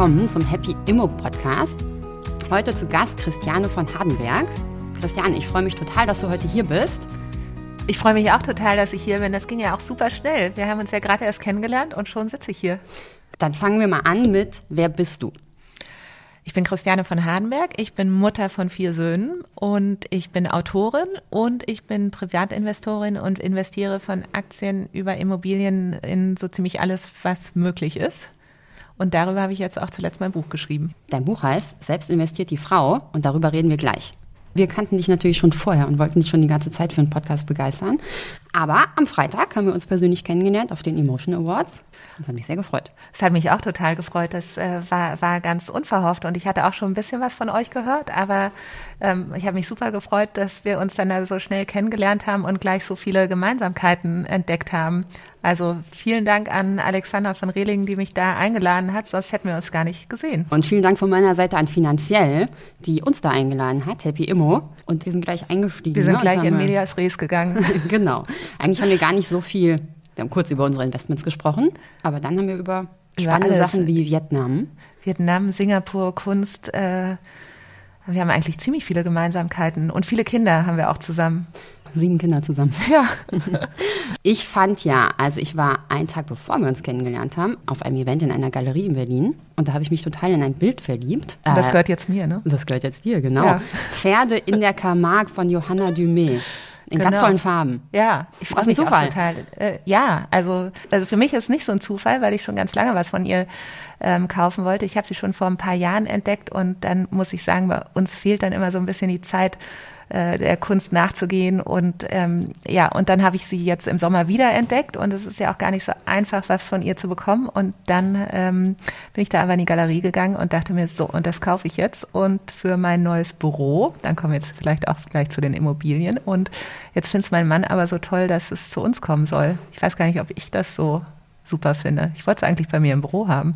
willkommen zum Happy Immo Podcast. Heute zu Gast Christiane von Hardenberg. Christiane, ich freue mich total, dass du heute hier bist. Ich freue mich auch total, dass ich hier bin. Das ging ja auch super schnell. Wir haben uns ja gerade erst kennengelernt und schon sitze ich hier. Dann fangen wir mal an mit Wer bist du? Ich bin Christiane von Hardenberg. Ich bin Mutter von vier Söhnen und ich bin Autorin und ich bin Privatinvestorin und investiere von Aktien über Immobilien in so ziemlich alles, was möglich ist. Und darüber habe ich jetzt auch zuletzt mein Buch geschrieben. Dein Buch heißt Selbst investiert die Frau und darüber reden wir gleich. Wir kannten dich natürlich schon vorher und wollten dich schon die ganze Zeit für einen Podcast begeistern. Aber am Freitag haben wir uns persönlich kennengelernt auf den Emotion Awards. Das hat mich sehr gefreut. Das hat mich auch total gefreut. Das äh, war, war ganz unverhofft und ich hatte auch schon ein bisschen was von euch gehört, aber ähm, ich habe mich super gefreut, dass wir uns dann da so schnell kennengelernt haben und gleich so viele Gemeinsamkeiten entdeckt haben. Also vielen Dank an Alexander von Rehlingen, die mich da eingeladen hat, sonst hätten wir uns gar nicht gesehen. Und vielen Dank von meiner Seite an Finanziell, die uns da eingeladen hat, Happy Immo. Und wir sind gleich eingestiegen. Wir sind ne? gleich in Medias Res gegangen. genau. Eigentlich haben wir gar nicht so viel, wir haben kurz über unsere Investments gesprochen, aber dann haben wir über spannende. Sachen wie Vietnam. Vietnam, Singapur, Kunst. Äh, wir haben eigentlich ziemlich viele Gemeinsamkeiten und viele Kinder haben wir auch zusammen. Sieben Kinder zusammen. Ja. Ich fand ja, also ich war einen Tag bevor wir uns kennengelernt haben, auf einem Event in einer Galerie in Berlin und da habe ich mich total in ein Bild verliebt. Und das Äh, gehört jetzt mir, ne? das gehört jetzt dir, genau. Ja. Pferde in der Camargue von Johanna Dumé. In ganz Genau. tollen Farben. Ja, ich freue ein mich Zufall. total. Äh, ja, also, also für mich ist nicht so ein Zufall, weil ich schon ganz lange was von ihr ähm, kaufen wollte. Ich habe sie schon vor ein paar Jahren entdeckt und dann muss ich sagen, bei uns fehlt dann immer so ein bisschen die Zeit, äh, der Kunst nachzugehen und ähm, ja, und dann habe ich sie jetzt im Sommer wieder entdeckt und es ist ja auch gar nicht so einfach, was von ihr zu bekommen und dann ähm, bin ich da aber in die Galerie gegangen und dachte mir so, und das kaufe ich jetzt und für mein neues Büro, dann kommen wir jetzt vielleicht auch gleich zu den Immobilien und jetzt findet mein Mann aber so toll, dass es zu uns kommen soll. Ich weiß gar nicht, ob ich das so super finde. Ich wollte es eigentlich bei mir im Büro haben.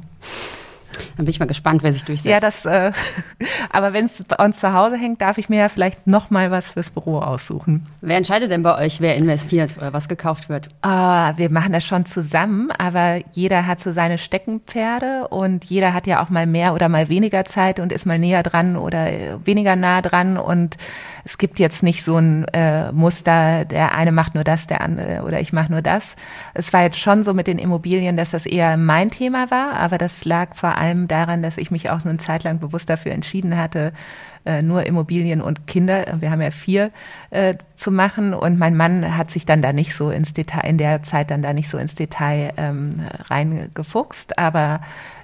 Dann bin ich mal gespannt, wer sich durchsetzt. Ja, das, äh, aber wenn es bei uns zu Hause hängt, darf ich mir ja vielleicht noch mal was fürs Büro aussuchen. wer entscheidet denn bei euch, wer investiert oder was gekauft wird? Ah, wir machen das schon zusammen, aber jeder hat so seine Steckenpferde und jeder hat ja auch mal mehr oder mal weniger Zeit und ist mal näher dran oder äh, weniger nah dran und es gibt jetzt nicht so ein äh, Muster, der eine macht nur das, der andere oder ich mache nur das. Es war jetzt schon so mit den Immobilien, dass das eher mein Thema war, aber das lag vor allem daran, dass ich mich auch eine Zeit lang bewusst dafür entschieden hatte, äh, nur Immobilien und Kinder, wir haben ja vier, äh, zu machen. Und mein Mann hat sich dann da nicht so ins Detail, in der Zeit dann da nicht so ins Detail ähm, reingefuchst. Aber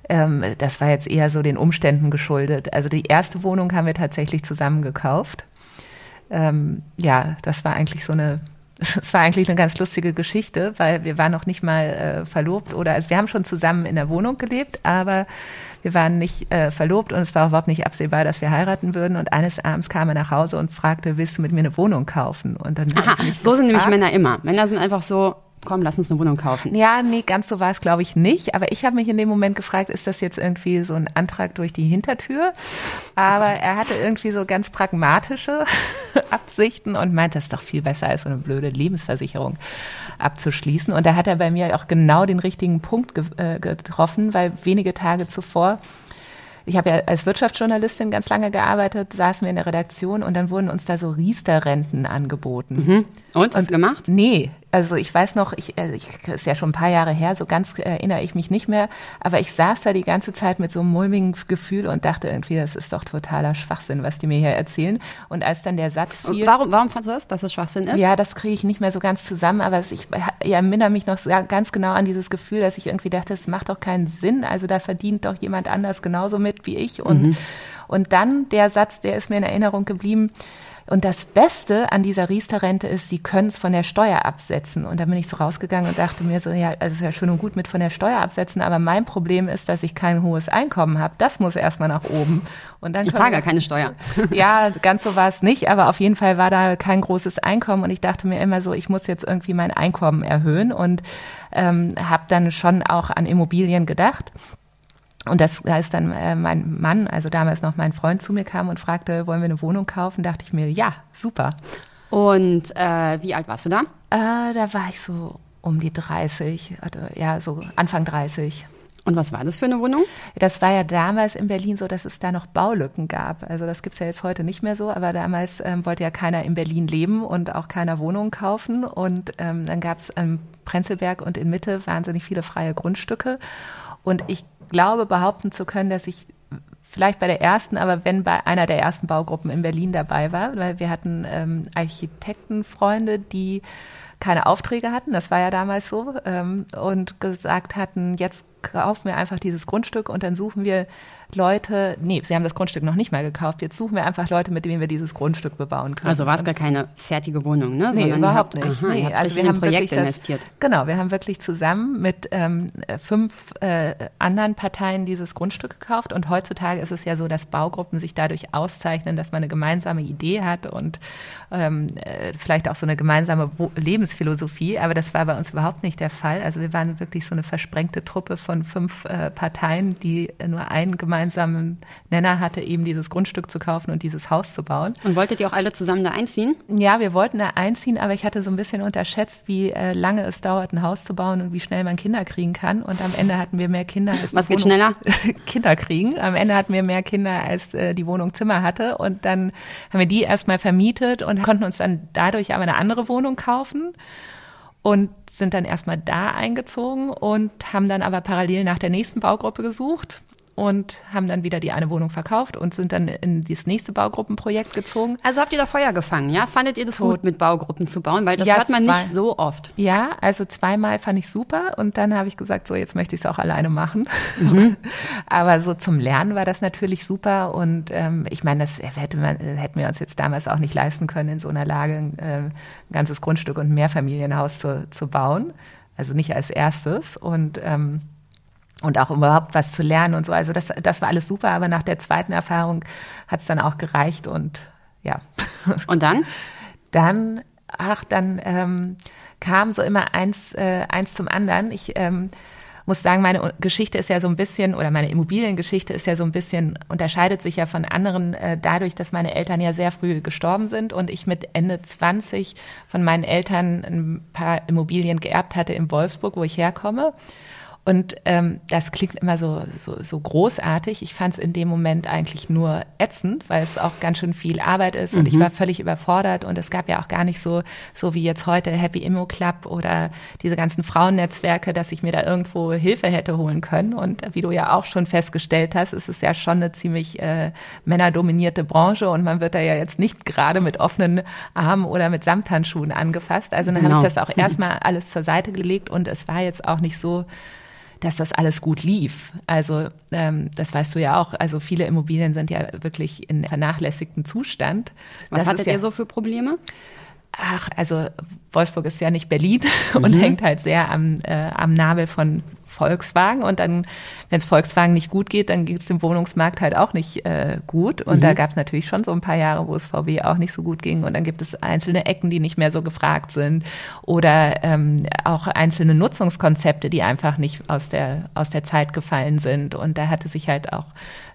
ähm, das war jetzt eher so den Umständen geschuldet. Also die erste Wohnung haben wir tatsächlich zusammen gekauft. Ähm, ja, das war eigentlich so eine es war eigentlich eine ganz lustige Geschichte, weil wir waren noch nicht mal äh, verlobt oder also wir haben schon zusammen in der Wohnung gelebt, aber wir waren nicht äh, verlobt und es war überhaupt nicht absehbar, dass wir heiraten würden. Und eines Abends kam er nach Hause und fragte, willst du mit mir eine Wohnung kaufen? Und dann Aha, ich mich so sind nämlich gefragt, Männer immer. Männer sind einfach so, komm, lass uns eine Wohnung kaufen. ja, nee, ganz so war es, glaube ich, nicht. Aber ich habe mich in dem Moment gefragt, ist das jetzt irgendwie so ein Antrag durch die Hintertür? Aber er hatte irgendwie so ganz pragmatische Absichten und meinte, das ist doch viel besser, als so eine blöde Lebensversicherung abzuschließen. Und da hat er bei mir auch genau den richtigen Punkt ge äh, getroffen, weil wenige Tage zuvor ich habe ja als Wirtschaftsjournalistin ganz lange gearbeitet, saßen wir in der Redaktion und dann wurden uns da so Riester-Renten angeboten. Und, hast du gemacht? Nee, also ich weiß noch, ich, äh, ich ist ja schon ein paar Jahre her, so ganz äh, erinnere ich mich nicht mehr, aber ich saß da die ganze Zeit mit so einem mulmigen Gefühl und dachte irgendwie, das ist doch totaler Schwachsinn, was die mir hier erzählen. Und als dann der Satz Und fiel, warum, warum fandst du das, dass es Schwachsinn ist? ja, das kriege ich nicht mehr so ganz zusammen, aber ich, ich erinnere mich noch ganz genau an dieses Gefühl, dass ich irgendwie dachte, es macht doch keinen Sinn, also da verdient doch jemand anders genauso mit wie ich. Und, und dann der Satz, der ist mir in Erinnerung geblieben, und das Beste an dieser Riester-Rente ist, sie können es von der Steuer absetzen. Und dann bin ich so rausgegangen und dachte mir so, ja, also ist ja schön und gut mit von der Steuer absetzen, aber mein Problem ist, dass ich kein hohes Einkommen habe. Das muss erstmal nach oben. Und dann Ich zahle gar keine Steuer. ja, ganz so war es nicht, aber auf jeden Fall war da kein großes Einkommen und ich dachte mir immer so, ich muss jetzt irgendwie mein Einkommen erhöhen und ähm, habe dann schon auch an Immobilien gedacht. Und das, als dann äh, mein Mann, also damals noch mein Freund, zu mir kam und fragte, wollen wir eine Wohnung kaufen, dachte ich mir, ja, super. Und äh, wie alt warst du da? Äh, da war ich so um die 30, also, ja, so Anfang 30. Und was war das für eine Wohnung? Das war ja damals in Berlin so, dass es da noch Baulücken gab. Also das gibt's ja jetzt heute nicht mehr so, aber damals ähm, wollte ja keiner in Berlin leben und auch keiner Wohnungen kaufen. Und ähm, dann gab's am Prenzlberg und in Mitte wahnsinnig viele freie Grundstücke. Und ich glaube behaupten zu können, dass ich vielleicht bei der ersten, aber wenn bei einer der ersten Baugruppen in Berlin dabei war, weil wir hatten ähm, Architektenfreunde, die keine Aufträge hatten, das war ja damals so, ähm, und gesagt hatten, jetzt kaufen wir einfach dieses Grundstück und dann suchen wir Leute, nee, sie haben das Grundstück noch nicht mal gekauft. Jetzt suchen wir einfach Leute, mit denen wir dieses Grundstück bebauen können. Also war es gar keine fertige Wohnung, ne? Nee, Sondern überhaupt habt, nicht. Aha, nee, also wir in haben Projekte wirklich das, investiert. Genau, wir haben wirklich zusammen mit ähm, fünf äh, anderen Parteien dieses Grundstück gekauft und heutzutage ist es ja so, dass Baugruppen sich dadurch auszeichnen, dass man eine gemeinsame Idee hat und ähm, äh, vielleicht auch so eine gemeinsame Lebensphilosophie, aber das war bei uns überhaupt nicht der Fall. Also wir waren wirklich so eine versprengte Truppe von fünf äh, Parteien, die nur einen gemeinsamen Nenner hatte, eben dieses Grundstück zu kaufen und dieses Haus zu bauen. Und wolltet ihr auch alle zusammen da einziehen? Ja, wir wollten da einziehen, aber ich hatte so ein bisschen unterschätzt, wie äh, lange es dauert, ein Haus zu bauen und wie schnell man Kinder kriegen kann. Und am Ende hatten wir mehr Kinder als Was geht schneller? Kinder kriegen. Am Ende hatten wir mehr Kinder, als äh, die Wohnung Zimmer hatte. Und dann haben wir die erstmal vermietet und konnten uns dann dadurch aber eine andere Wohnung kaufen und sind dann erstmal da eingezogen und haben dann aber parallel nach der nächsten Baugruppe gesucht und haben dann wieder die eine Wohnung verkauft und sind dann in das nächste Baugruppenprojekt gezogen. Also habt ihr da Feuer gefangen, ja? Fandet ihr das Tot. gut, mit Baugruppen zu bauen? Weil das Ja, hört man zwei. nicht so oft. Ja, also zweimal fand ich super und dann habe ich gesagt, so jetzt möchte ich es auch alleine machen. Aber so zum Lernen war das natürlich super und ähm, ich meine, das hätte man, hätten wir uns jetzt damals auch nicht leisten können, in so einer Lage äh, ein ganzes Grundstück und ein Mehrfamilienhaus zu, zu bauen. Also nicht als erstes und ähm, und auch um überhaupt was zu lernen und so. Also das, das war alles super, aber nach der zweiten Erfahrung hat es dann auch gereicht und ja. Und dann? Dann, ach, dann ähm, kam so immer eins, äh, eins zum anderen. Ich ähm, muss sagen, meine Geschichte ist ja so ein bisschen, oder meine Immobiliengeschichte ist ja so ein bisschen, unterscheidet sich ja von anderen äh, dadurch, dass meine Eltern ja sehr früh gestorben sind und ich mit Ende 20 von meinen Eltern ein paar Immobilien geerbt hatte in Wolfsburg, wo ich herkomme. Und ähm, das klingt immer so, so, so großartig. Ich fand es in dem Moment eigentlich nur ätzend, weil es auch ganz schön viel Arbeit ist und ich war völlig überfordert und es gab ja auch gar nicht so, so wie jetzt heute Happy Immo Club oder diese ganzen Frauennetzwerke, dass ich mir da irgendwo Hilfe hätte holen können. Und wie du ja auch schon festgestellt hast, ist es ja schon eine ziemlich äh, männerdominierte Branche und man wird da ja jetzt nicht gerade mit offenen Armen oder mit Samthandschuhen angefasst. Also dann Genau. habe ich das auch erstmal alles zur Seite gelegt und es war jetzt auch nicht so, dass das alles gut lief. Also ähm, das weißt du ja auch. Also viele Immobilien sind ja wirklich in vernachlässigtem Zustand. Was das hattet ja, ihr so für Probleme? Ach, also Wolfsburg ist ja nicht Berlin und hängt halt sehr am, äh, am Nabel von Volkswagen. Und dann, wenn es Volkswagen nicht gut geht, dann geht es dem Wohnungsmarkt halt auch nicht äh, gut. Und da gab es natürlich schon so ein paar Jahre, wo es VW auch nicht so gut ging. Und dann gibt es einzelne Ecken, die nicht mehr so gefragt sind. Oder ähm, auch einzelne Nutzungskonzepte, die einfach nicht aus der, aus der Zeit gefallen sind. Und da hatte sich halt auch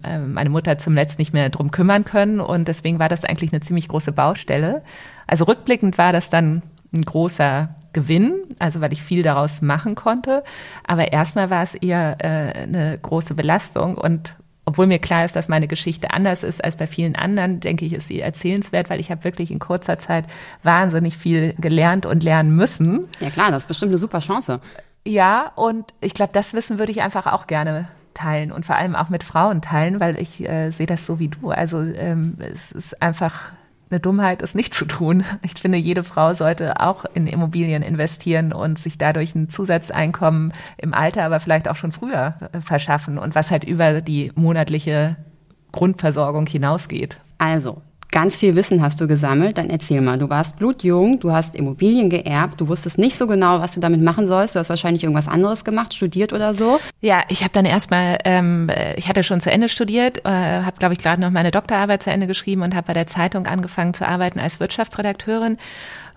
äh, meine Mutter zum Letzt nicht mehr drum kümmern können. Und deswegen war das eigentlich eine ziemlich große Baustelle. Also rückblickend war das dann ein großer Gewinn, also weil ich viel daraus machen konnte. Aber erstmal war es eher äh, eine große Belastung und obwohl mir klar ist, dass meine Geschichte anders ist als bei vielen anderen, denke ich, ist sie erzählenswert, weil ich habe wirklich in kurzer Zeit wahnsinnig viel gelernt und lernen müssen. Ja klar, das ist bestimmt eine super Chance. Ja, und ich glaube, das Wissen würde ich einfach auch gerne teilen und vor allem auch mit Frauen teilen, weil ich äh, sehe das so wie du. Also ähm, es ist einfach eine Dummheit, es nicht zu tun. Ich finde, jede Frau sollte auch in Immobilien investieren und sich dadurch ein Zusatzeinkommen im Alter, aber vielleicht auch schon früher äh, verschaffen und was halt über die monatliche Grundversorgung hinausgeht. Also, ganz viel Wissen hast du gesammelt. Dann erzähl mal, du warst blutjung, du hast Immobilien geerbt, du wusstest nicht so genau, was du damit machen sollst. Du hast wahrscheinlich irgendwas anderes gemacht, studiert oder so. Ja, ich habe dann erstmal, ähm, ich hatte schon zu Ende studiert, äh, habe, glaube ich, gerade noch meine Doktorarbeit zu Ende geschrieben und habe bei der Zeitung angefangen zu arbeiten als Wirtschaftsredakteurin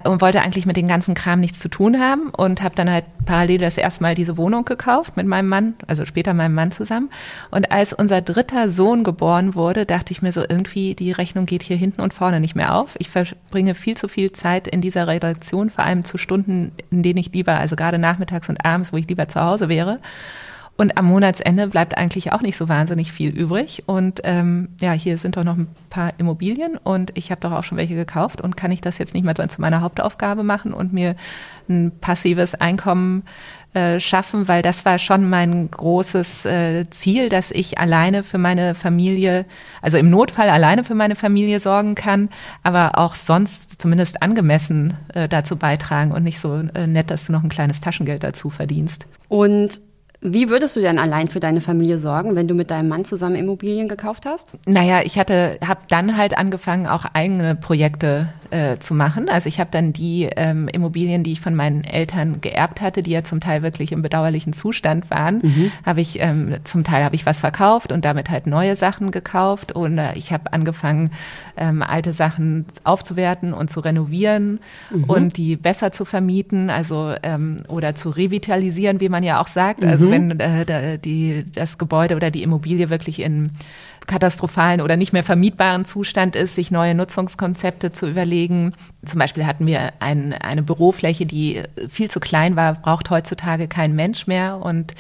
und wollte eigentlich mit dem ganzen Kram nichts zu tun haben und habe dann halt parallel das erstmal diese Wohnung gekauft mit meinem Mann, also später meinem Mann zusammen. Und als unser dritter Sohn geboren wurde, dachte ich mir so irgendwie, die Rechnung geht hier hinten und vorne nicht mehr auf. Ich verbringe viel zu viel Zeit in dieser Redaktion, vor allem zu Stunden, in denen ich lieber, also gerade nachmittags und abends, wo ich lieber zu Hause wäre. Und am Monatsende bleibt eigentlich auch nicht so wahnsinnig viel übrig. Und ähm, ja, hier sind doch noch ein paar Immobilien und ich habe doch auch schon welche gekauft. Und kann ich das jetzt nicht mal zu meiner Hauptaufgabe machen und mir ein passives Einkommen äh, schaffen? Weil das war schon mein großes äh, Ziel, dass ich alleine für meine Familie, also im Notfall alleine für meine Familie sorgen kann, aber auch sonst zumindest angemessen äh, dazu beitragen und nicht so äh, nett, dass du noch ein kleines Taschengeld dazu verdienst. Und wie würdest du denn allein für deine Familie sorgen, wenn du mit deinem Mann zusammen Immobilien gekauft hast? Naja, ich hatte, habe dann halt angefangen, auch eigene Projekte äh, zu machen. Also ich habe dann die ähm, Immobilien, die ich von meinen Eltern geerbt hatte, die ja zum Teil wirklich im bedauerlichen Zustand waren, mhm. habe ich ähm, zum Teil habe ich was verkauft und damit halt neue Sachen gekauft und äh, ich habe angefangen, ähm, alte Sachen aufzuwerten und zu renovieren mhm. und die besser zu vermieten, also ähm, oder zu revitalisieren, wie man ja auch sagt. Also mhm. wenn äh, die, das Gebäude oder die Immobilie wirklich in katastrophalen oder nicht mehr vermietbaren Zustand ist, sich neue Nutzungskonzepte zu überlegen. Zum Beispiel hatten wir ein, eine Bürofläche, die viel zu klein war, braucht heutzutage kein Mensch mehr und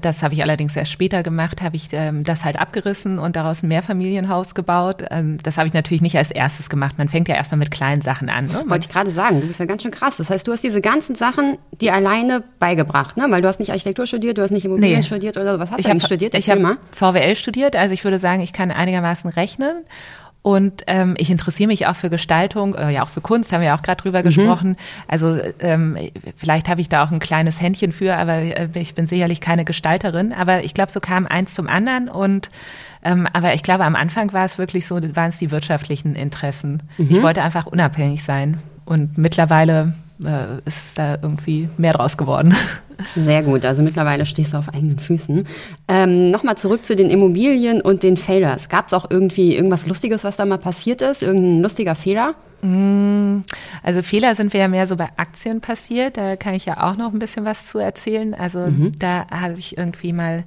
das habe ich allerdings erst später gemacht, habe ich ähm, das halt abgerissen und daraus ein Mehrfamilienhaus gebaut. Ähm, das habe ich natürlich nicht als erstes gemacht. Man fängt ja erstmal mit kleinen Sachen an. Ne? Wollte ich gerade sagen, du bist ja ganz schön krass. Das heißt, du hast diese ganzen Sachen dir alleine beigebracht, ne? Weil du hast nicht Architektur studiert, du hast nicht Immobilien nee. studiert oder was hast ich du hab, studiert? Erzähl ich habe VWL studiert, also ich würde sagen, ich kann einigermaßen rechnen und ähm, ich interessiere mich auch für Gestaltung, äh, ja auch für Kunst, haben wir ja auch gerade drüber mhm. gesprochen. Also ähm, vielleicht habe ich da auch ein kleines Händchen für, aber äh, ich bin sicherlich keine Gestalterin. Aber ich glaube, so kam eins zum anderen und ähm, aber ich glaube, am Anfang war es wirklich so, waren es die wirtschaftlichen Interessen. Mhm. Ich wollte einfach unabhängig sein. Und mittlerweile äh, ist da irgendwie mehr draus geworden. Sehr gut, also mittlerweile stehst du auf eigenen Füßen. Ähm, Nochmal zurück zu den Immobilien und den Failures. Gab es auch irgendwie irgendwas Lustiges, was da mal passiert ist? Irgendein lustiger Fehler? Mm, also Fehler sind wir ja mehr so bei Aktien passiert. Da kann ich ja auch noch ein bisschen was zu erzählen. Also mhm. da habe ich irgendwie mal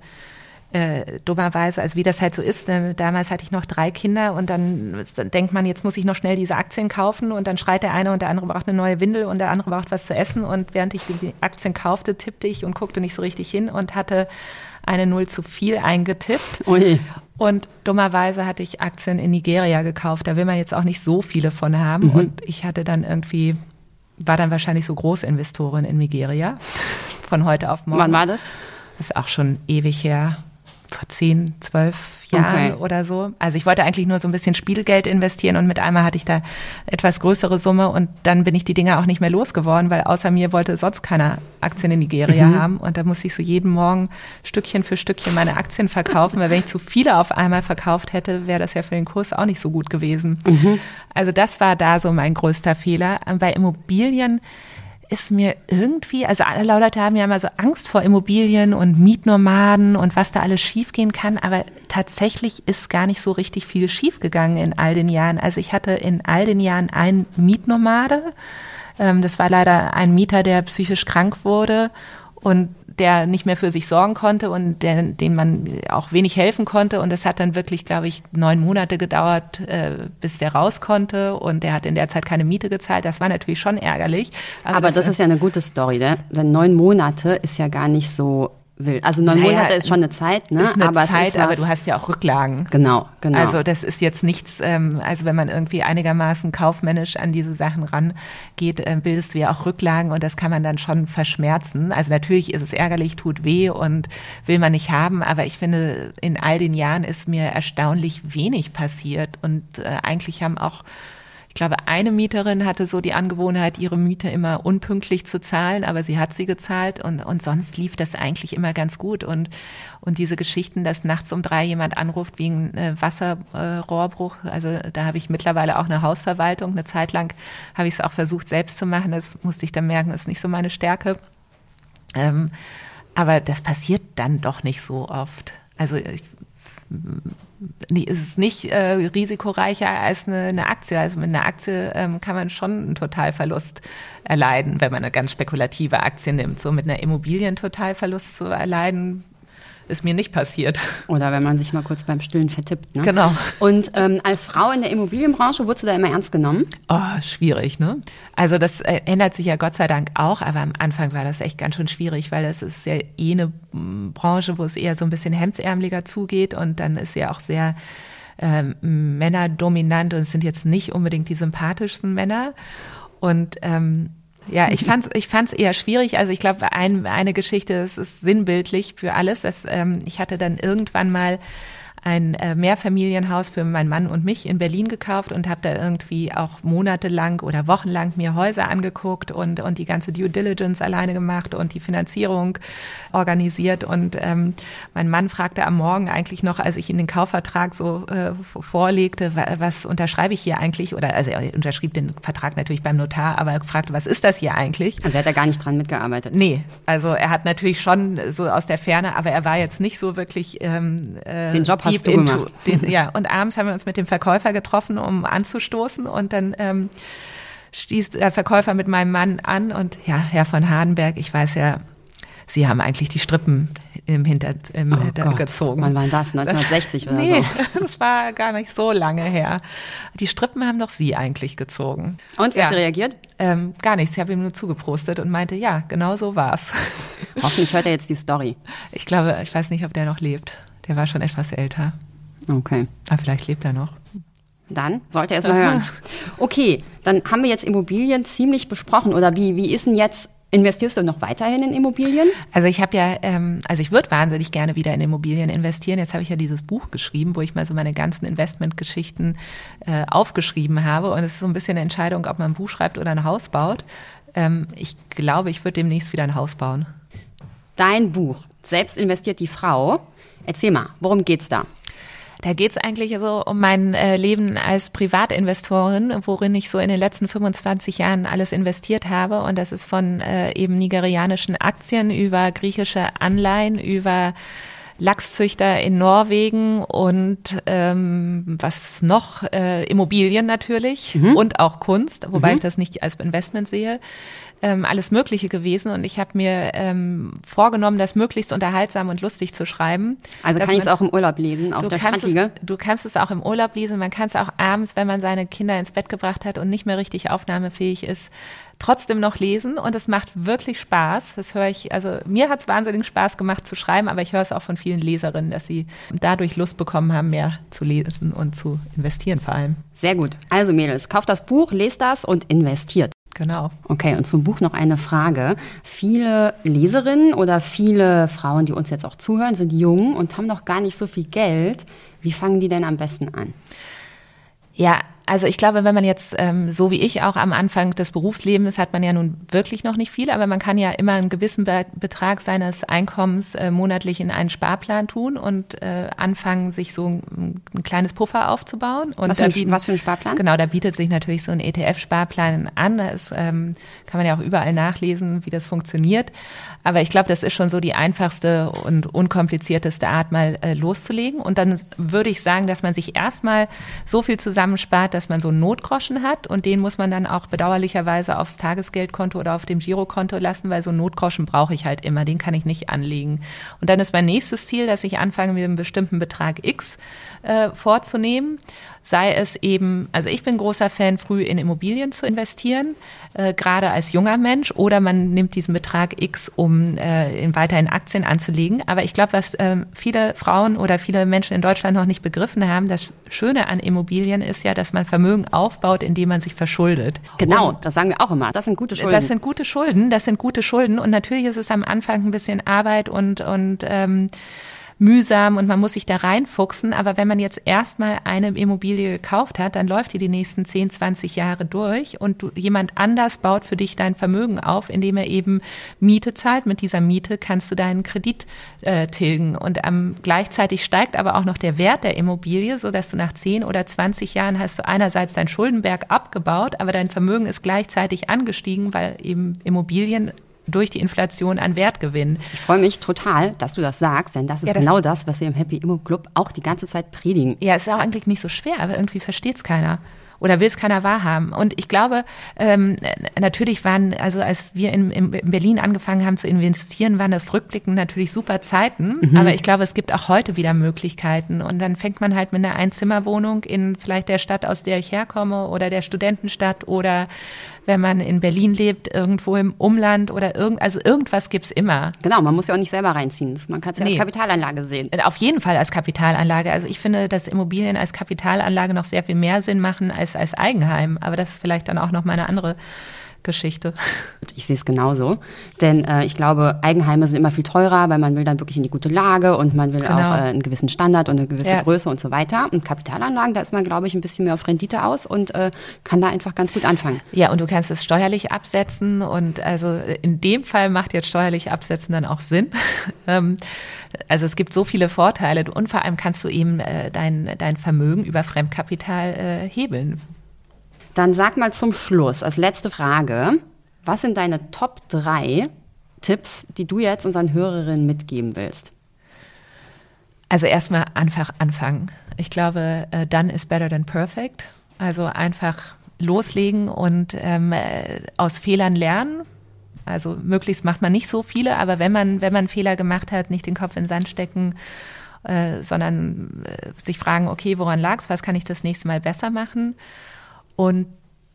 äh, dummerweise, also wie das halt so ist, ne? damals hatte ich noch drei Kinder und dann, dann, denkt man, jetzt muss ich noch schnell diese Aktien kaufen und dann schreit der eine und der andere braucht eine neue Windel und der andere braucht was zu essen und während ich die Aktien kaufte, tippte ich und guckte nicht so richtig hin und hatte eine Null zu viel eingetippt. Ui. Und dummerweise hatte ich Aktien in Nigeria gekauft. Da will man jetzt auch nicht so viele von haben. Mhm. Und ich hatte dann irgendwie, war dann wahrscheinlich so Großinvestorin in Nigeria. Von heute auf morgen. Wann war das? Das ist auch schon ewig her vor zehn, zwölf Jahren okay. oder so. Also ich wollte eigentlich nur so ein bisschen Spielgeld investieren und mit einmal hatte ich da etwas größere Summe und dann bin ich die Dinger auch nicht mehr losgeworden, weil außer mir wollte sonst keiner Aktien in Nigeria mhm. haben und da musste ich so jeden Morgen Stückchen für Stückchen meine Aktien verkaufen, weil wenn ich zu viele auf einmal verkauft hätte, wäre das ja für den Kurs auch nicht so gut gewesen. Mhm. Also das war da so mein größter Fehler. Bei Immobilien ist mir irgendwie, also alle Leute haben ja immer so Angst vor Immobilien und Mietnomaden und was da alles schiefgehen kann, aber tatsächlich ist gar nicht so richtig viel schiefgegangen in all den Jahren. Also ich hatte in all den Jahren einen Mietnomade, ähm, das war leider ein Mieter, der psychisch krank wurde und der nicht mehr für sich sorgen konnte und der, dem man auch wenig helfen konnte. Und es hat dann wirklich, glaube ich, neun Monate gedauert, äh, bis der raus konnte. Und der hat in der Zeit keine Miete gezahlt. Das war natürlich schon ärgerlich. Aber, Aber das, das ist ja eine gute Story, ne? Denn neun Monate ist ja gar nicht so will. Also neun naja, Monate ist schon eine Zeit, ne? Ist eine aber Zeit, ist aber du hast ja auch Rücklagen. Genau, genau. Also das ist jetzt nichts, ähm, also wenn man irgendwie einigermaßen kaufmännisch an diese Sachen rangeht, äh, bildest du ja auch Rücklagen und das kann man dann schon verschmerzen. Also natürlich ist es ärgerlich, tut weh und will man nicht haben, aber ich finde, in all den Jahren ist mir erstaunlich wenig passiert und äh, eigentlich haben auch ich glaube, eine Mieterin hatte so die Angewohnheit, ihre Miete immer unpünktlich zu zahlen, aber sie hat sie gezahlt und, und sonst lief das eigentlich immer ganz gut. Und, und diese Geschichten, dass nachts um drei jemand anruft wegen äh, Wasserrohrbruch, äh, also da habe ich mittlerweile auch eine Hausverwaltung. Eine Zeit lang habe ich es auch versucht, selbst zu machen. Das musste ich dann merken, ist nicht so meine Stärke. Ähm, aber das passiert dann doch nicht so oft. Also ich ist es nicht äh, risikoreicher als eine, eine, Aktie. Also mit einer Aktie ähm, kann man schon einen Totalverlust erleiden, wenn man eine ganz spekulative Aktie nimmt. So mit einer Immobilien Totalverlust zu erleiden, ist mir nicht passiert. Oder wenn man sich mal kurz beim Stillen vertippt. Ne? Genau. Und ähm, als Frau in der Immobilienbranche wurdest du da immer ernst genommen? Oh, schwierig, ne? Also das äh, ändert sich ja Gott sei Dank auch, aber am Anfang war das echt ganz schön schwierig, weil das ist ja eh eine mm, Branche, wo es eher so ein bisschen hemdsärmeliger zugeht und dann ist ja auch sehr ähm, männerdominant und es sind jetzt nicht unbedingt die sympathischsten Männer. Und ähm, ja, ich fand's, ich fand's eher schwierig. Also ich glaube, ein, eine Geschichte, das ist sinnbildlich für alles. Dass, ähm, ich hatte dann irgendwann mal ein äh, Mehrfamilienhaus für meinen Mann und mich in Berlin gekauft und habe da irgendwie auch monatelang oder wochenlang mir Häuser angeguckt und, und die ganze Due Diligence alleine gemacht und die Finanzierung organisiert. Und ähm, mein Mann fragte am Morgen eigentlich noch, als ich ihm den Kaufvertrag so äh, vorlegte, was unterschreibe ich hier eigentlich? Oder also er unterschrieb den Vertrag natürlich beim Notar, aber er fragte, was ist das hier eigentlich? Also er hat da gar nicht dran mitgearbeitet. Nee, also er hat natürlich schon so aus der Ferne, aber er war jetzt nicht so wirklich ähm, äh, den Job deep into. Den, ja, und abends haben wir uns mit dem Verkäufer getroffen, um anzustoßen und dann ähm, stieß der Verkäufer mit meinem Mann an und ja, Herr von Hardenberg, ich weiß ja, Sie haben eigentlich die Strippen im Hinter im, oh Gott. gezogen. Wann war das? 1960 das, oder nee, so? das war gar nicht so lange her. Die Strippen haben doch Sie eigentlich gezogen. Und wie ja. hat sie reagiert? Ähm, gar nichts. Ich habe ihm nur zugeprostet und meinte, ja, genau so war's. Hoffentlich hört er jetzt die Story. Ich glaube, ich weiß nicht, ob der noch lebt. Der war schon etwas älter. Okay. Aber vielleicht lebt er noch. Dann sollte er es mal hören. Okay, dann haben wir jetzt Immobilien ziemlich besprochen. Oder wie, wie ist denn jetzt Investierst du noch weiterhin in Immobilien? Also ich habe ja, ähm, also ich würde wahnsinnig gerne wieder in Immobilien investieren. Jetzt habe ich ja dieses Buch geschrieben, wo ich mal so meine ganzen Investmentgeschichten äh, aufgeschrieben habe. Und es ist so ein bisschen eine Entscheidung, ob man ein Buch schreibt oder ein Haus baut. Ähm, ich glaube, ich würde demnächst wieder ein Haus bauen. Dein Buch, Selbst investiert die Frau. Erzähl mal, worum geht's da? Da geht's eigentlich so um mein äh, Leben als Privatinvestorin, worin ich so in den letzten 25 Jahren alles investiert habe. Und das ist von äh, eben nigerianischen Aktien über griechische Anleihen, über Lachszüchter in Norwegen und ähm, was noch, äh, Immobilien natürlich mhm. und auch Kunst, wobei mhm. ich das nicht als Investment sehe ähm, alles Mögliche gewesen und ich habe mir ähm, vorgenommen, das möglichst unterhaltsam und lustig zu schreiben. Also kann ich es auch im Urlaub lesen, auf der Strandliege? du kannst es auch im Urlaub lesen, man kann es auch abends, wenn man seine Kinder ins Bett gebracht hat und nicht mehr richtig aufnahmefähig ist, trotzdem noch lesen und es macht wirklich Spaß. Das höre ich, also mir hat es wahnsinnig Spaß gemacht zu schreiben, aber ich höre es auch von vielen Leserinnen, dass sie dadurch Lust bekommen haben, mehr zu lesen und zu investieren vor allem. Sehr gut. Also Mädels, kauft das Buch, lest das und investiert. Genau. Okay, und zum Buch noch eine Frage. Viele Leserinnen oder viele Frauen, die uns jetzt auch zuhören, sind jung und haben noch gar nicht so viel Geld. Wie fangen die denn am besten an? Ja, also ich glaube, wenn man jetzt ähm, so wie ich auch am Anfang des Berufslebens hat man ja nun wirklich noch nicht viel, aber man kann ja immer einen gewissen Be Betrag seines Einkommens äh, monatlich in einen Sparplan tun und äh, anfangen, sich so ein, ein kleines Puffer aufzubauen. Und was, für ein, bieten, was für ein Sparplan? Genau, da bietet sich natürlich so ein ETF-Sparplan an. Das ähm, kann man ja auch überall nachlesen, wie das funktioniert. Aber ich glaube, das ist schon so die einfachste und unkomplizierteste Art, mal äh, loszulegen. Und dann würde ich sagen, dass man sich erstmal so viel zusammenspart, dass man so einen Notgroschen hat und den muss man dann auch bedauerlicherweise aufs Tagesgeldkonto oder auf dem Girokonto lassen, weil so einen Notgroschen brauche ich halt immer, den kann ich nicht anlegen. Und dann ist mein nächstes Ziel, dass ich anfange, mit einem bestimmten Betrag X äh, vorzunehmen sei es eben, also ich bin großer Fan, früh in Immobilien zu investieren, äh, gerade als junger Mensch, oder man nimmt diesen Betrag X, um äh, in, weiter in Aktien anzulegen. Aber ich glaube, was äh, viele Frauen oder viele Menschen in Deutschland noch nicht begriffen haben, das Schöne an Immobilien ist ja, dass man Vermögen aufbaut, indem man sich verschuldet. Genau, und das sagen wir auch immer. Das sind gute Schulden. Das sind gute Schulden, das sind gute Schulden. Und natürlich ist es am Anfang ein bisschen Arbeit und, und ähm, mühsam und man muss sich da reinfuchsen. Aber wenn man jetzt erstmal eine Immobilie gekauft hat, dann läuft die die nächsten 10, 20 Jahre durch und du, jemand anders baut für dich dein Vermögen auf, indem er eben Miete zahlt. Mit dieser Miete kannst du deinen Kredit äh, tilgen und ähm, gleichzeitig steigt aber auch noch der Wert der Immobilie, so dass du nach 10 oder 20 Jahren hast du einerseits dein Schuldenberg abgebaut, aber dein Vermögen ist gleichzeitig angestiegen, weil eben Immobilien durch die Inflation an Wert gewinnen. Ich freue mich total, dass du das sagst, denn das ist ja, das genau das, was wir im Happy Immo Club auch die ganze Zeit predigen. Ja, es ist auch eigentlich nicht so schwer, aber irgendwie versteht es keiner. oder will es keiner wahrhaben. Und ich glaube, ähm, natürlich waren, also als wir in, in, Berlin angefangen haben zu investieren, waren das rückblickend natürlich super Zeiten. Mhm. Aber ich glaube, es gibt auch heute wieder Möglichkeiten. Und dann fängt man halt mit einer Einzimmerwohnung in vielleicht der Stadt, aus der ich herkomme oder der Studentenstadt oder wenn man in Berlin lebt, irgendwo im Umland oder irgend, also irgendwas gibt's immer. Genau, man muss ja auch nicht selber reinziehen. Man kann es ja nee. als Kapitalanlage sehen. Auf jeden Fall als Kapitalanlage. Also ich finde, dass Immobilien als Kapitalanlage noch sehr viel mehr Sinn machen als als Eigenheim. Aber das ist vielleicht dann auch noch mal eine andere Geschichte. Ich sehe es genauso, denn äh, ich glaube, Eigenheime sind immer viel teurer, weil man will dann wirklich in die gute Lage und man will genau. auch äh, einen gewissen Standard und eine gewisse ja. Größe und so weiter. Und Kapitalanlagen, da ist man, glaube ich, ein bisschen mehr auf Rendite aus und äh, kann da einfach ganz gut anfangen. Ja, und du kannst es steuerlich absetzen und also in dem Fall macht jetzt steuerlich absetzen dann auch Sinn. Ähm, also es gibt so viele Vorteile und vor allem kannst du eben äh, dein, dein Vermögen über Fremdkapital äh, hebeln. Dann sag mal zum Schluss, als letzte Frage, was sind deine Top 3 Tipps, die du jetzt unseren Hörerinnen mitgeben willst? Also erstmal einfach anfangen. Ich glaube, uh, done is better than perfect. Also einfach loslegen und ähm, äh, aus Fehlern lernen. Also möglichst macht man nicht so viele, aber wenn man, wenn man Fehler gemacht hat, nicht den Kopf in den Sand stecken, äh, sondern äh, sich fragen, okay, woran lag es, was kann ich das nächste Mal besser machen? Und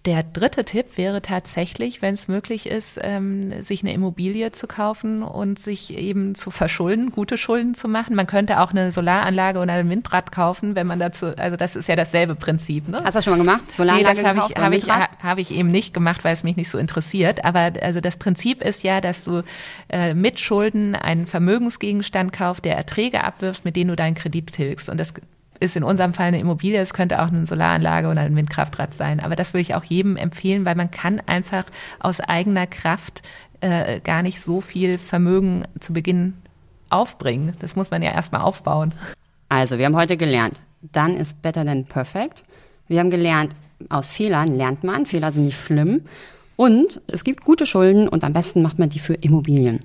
der dritte Tipp wäre tatsächlich, wenn es möglich ist, ähm, sich eine Immobilie zu kaufen und sich eben zu verschulden, gute Schulden zu machen. Man könnte auch eine Solaranlage oder ein Windrad kaufen, wenn man dazu, also das ist ja dasselbe Prinzip. Ne? Hast du das schon mal gemacht? Solaranlage nee, das habe ich, hab ich, ha, hab ich eben nicht gemacht, weil es mich nicht so interessiert. Aber also das Prinzip ist ja, dass du äh, mit Schulden einen Vermögensgegenstand kaufst, der Erträge abwirfst, mit denen du deinen Kredit tilgst. Und das ist in unserem Fall eine Immobilie, es könnte auch eine Solaranlage oder ein Windkraftrad sein. Aber das würde ich auch jedem empfehlen, weil man kann einfach aus eigener Kraft äh, gar nicht so viel Vermögen zu Beginn aufbringen. Das muss man ja erstmal aufbauen. Also, wir haben heute gelernt, dann ist better than perfect. Wir haben gelernt, aus Fehlern lernt man, Fehler sind nicht schlimm. Und es gibt gute Schulden und am besten macht man die für Immobilien.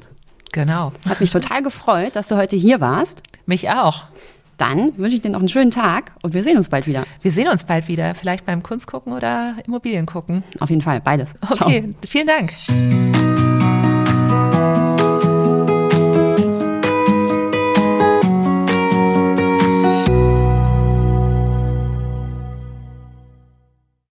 Genau. Hat mich total gefreut, dass du heute hier warst. Mich auch. Dann wünsche ich dir noch einen schönen Tag und wir sehen uns bald wieder. Wir sehen uns bald wieder, vielleicht beim Kunst gucken oder Immobilien gucken. Auf jeden Fall, beides. Okay, Ciao. vielen Dank.